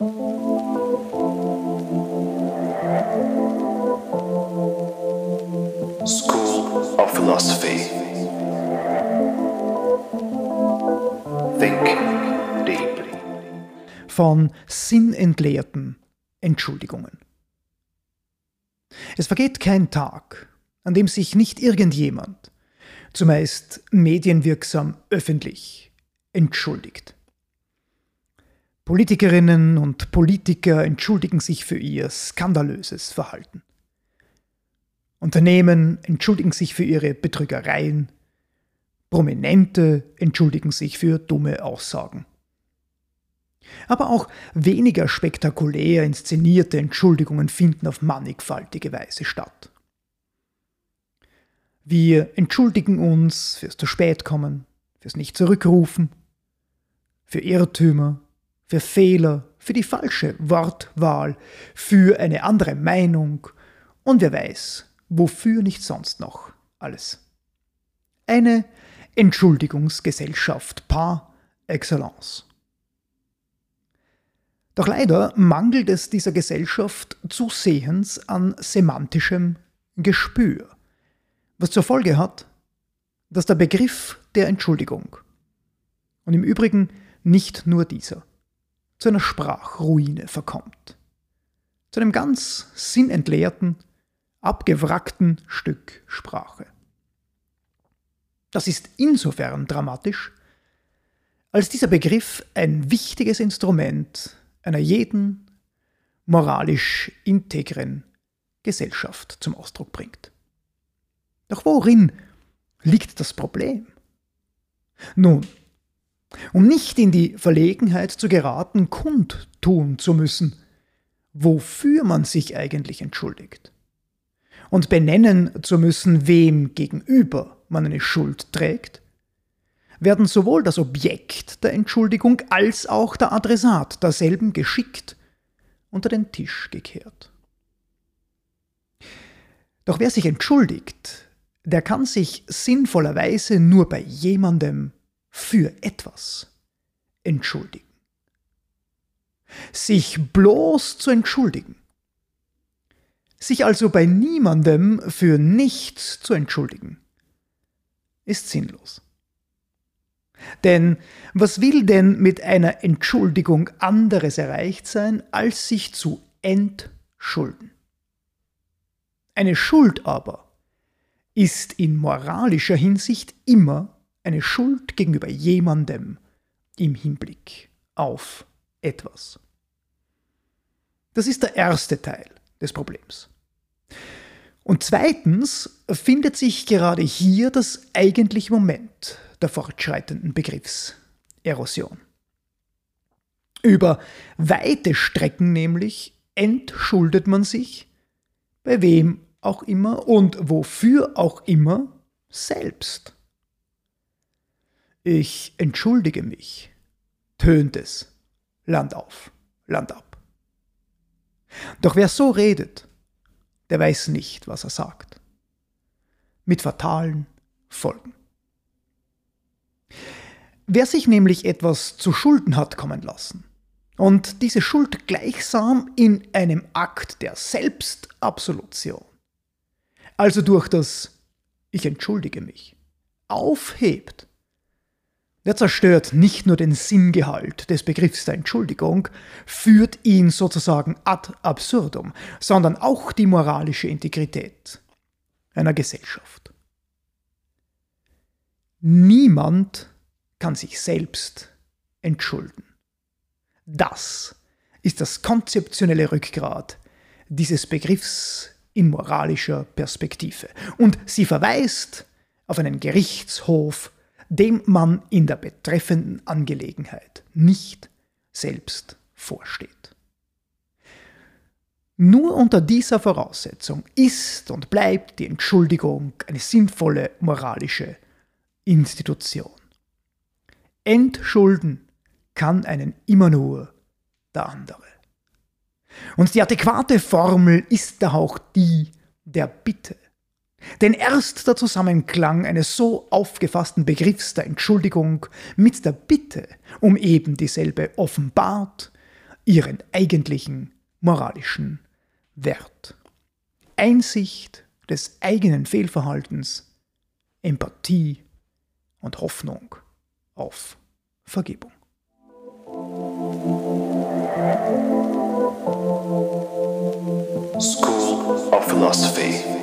School of Philosophy. Think deep. von sinnentleerten Entschuldigungen. Es vergeht kein Tag, an dem sich nicht irgendjemand, zumeist medienwirksam öffentlich, entschuldigt. Politikerinnen und Politiker entschuldigen sich für ihr skandalöses Verhalten. Unternehmen entschuldigen sich für ihre Betrügereien, Prominente entschuldigen sich für dumme Aussagen. Aber auch weniger spektakulär inszenierte Entschuldigungen finden auf mannigfaltige Weise statt. Wir entschuldigen uns fürs zu spät kommen, fürs nicht zurückrufen, für Irrtümer, für Fehler, für die falsche Wortwahl, für eine andere Meinung und wer weiß, wofür nicht sonst noch alles. Eine Entschuldigungsgesellschaft par excellence. Doch leider mangelt es dieser Gesellschaft zusehends an semantischem Gespür, was zur Folge hat, dass der Begriff der Entschuldigung und im Übrigen nicht nur dieser zu einer Sprachruine verkommt, zu einem ganz sinnentleerten, abgewrackten Stück Sprache. Das ist insofern dramatisch, als dieser Begriff ein wichtiges Instrument einer jeden moralisch integren Gesellschaft zum Ausdruck bringt. Doch worin liegt das Problem? Nun, um nicht in die Verlegenheit zu geraten, kundtun zu müssen, wofür man sich eigentlich entschuldigt, und benennen zu müssen, wem gegenüber man eine Schuld trägt, werden sowohl das Objekt der Entschuldigung als auch der Adressat derselben geschickt unter den Tisch gekehrt. Doch wer sich entschuldigt, der kann sich sinnvollerweise nur bei jemandem für etwas entschuldigen. Sich bloß zu entschuldigen, sich also bei niemandem für nichts zu entschuldigen, ist sinnlos. Denn was will denn mit einer Entschuldigung anderes erreicht sein, als sich zu entschulden? Eine Schuld aber ist in moralischer Hinsicht immer eine Schuld gegenüber jemandem im Hinblick auf etwas. Das ist der erste Teil des Problems. Und zweitens findet sich gerade hier das eigentliche Moment der fortschreitenden Begriffserosion. Über weite Strecken nämlich entschuldet man sich, bei wem auch immer und wofür auch immer, selbst. Ich entschuldige mich, tönt es, Land auf, Land ab. Doch wer so redet, der weiß nicht, was er sagt. Mit fatalen Folgen. Wer sich nämlich etwas zu Schulden hat kommen lassen und diese Schuld gleichsam in einem Akt der Selbstabsolution, also durch das Ich entschuldige mich, aufhebt, der zerstört nicht nur den Sinngehalt des Begriffs der Entschuldigung, führt ihn sozusagen ad absurdum, sondern auch die moralische Integrität einer Gesellschaft. Niemand kann sich selbst entschulden. Das ist das konzeptionelle Rückgrat dieses Begriffs in moralischer Perspektive. Und sie verweist auf einen Gerichtshof, dem man in der betreffenden Angelegenheit nicht selbst vorsteht. Nur unter dieser Voraussetzung ist und bleibt die Entschuldigung eine sinnvolle moralische Institution. Entschulden kann einen immer nur der andere. Und die adäquate Formel ist da auch die der Bitte. Denn erst der Zusammenklang eines so aufgefassten Begriffs der Entschuldigung mit der Bitte um eben dieselbe offenbart ihren eigentlichen moralischen Wert. Einsicht des eigenen Fehlverhaltens, Empathie und Hoffnung auf Vergebung. School of Philosophy.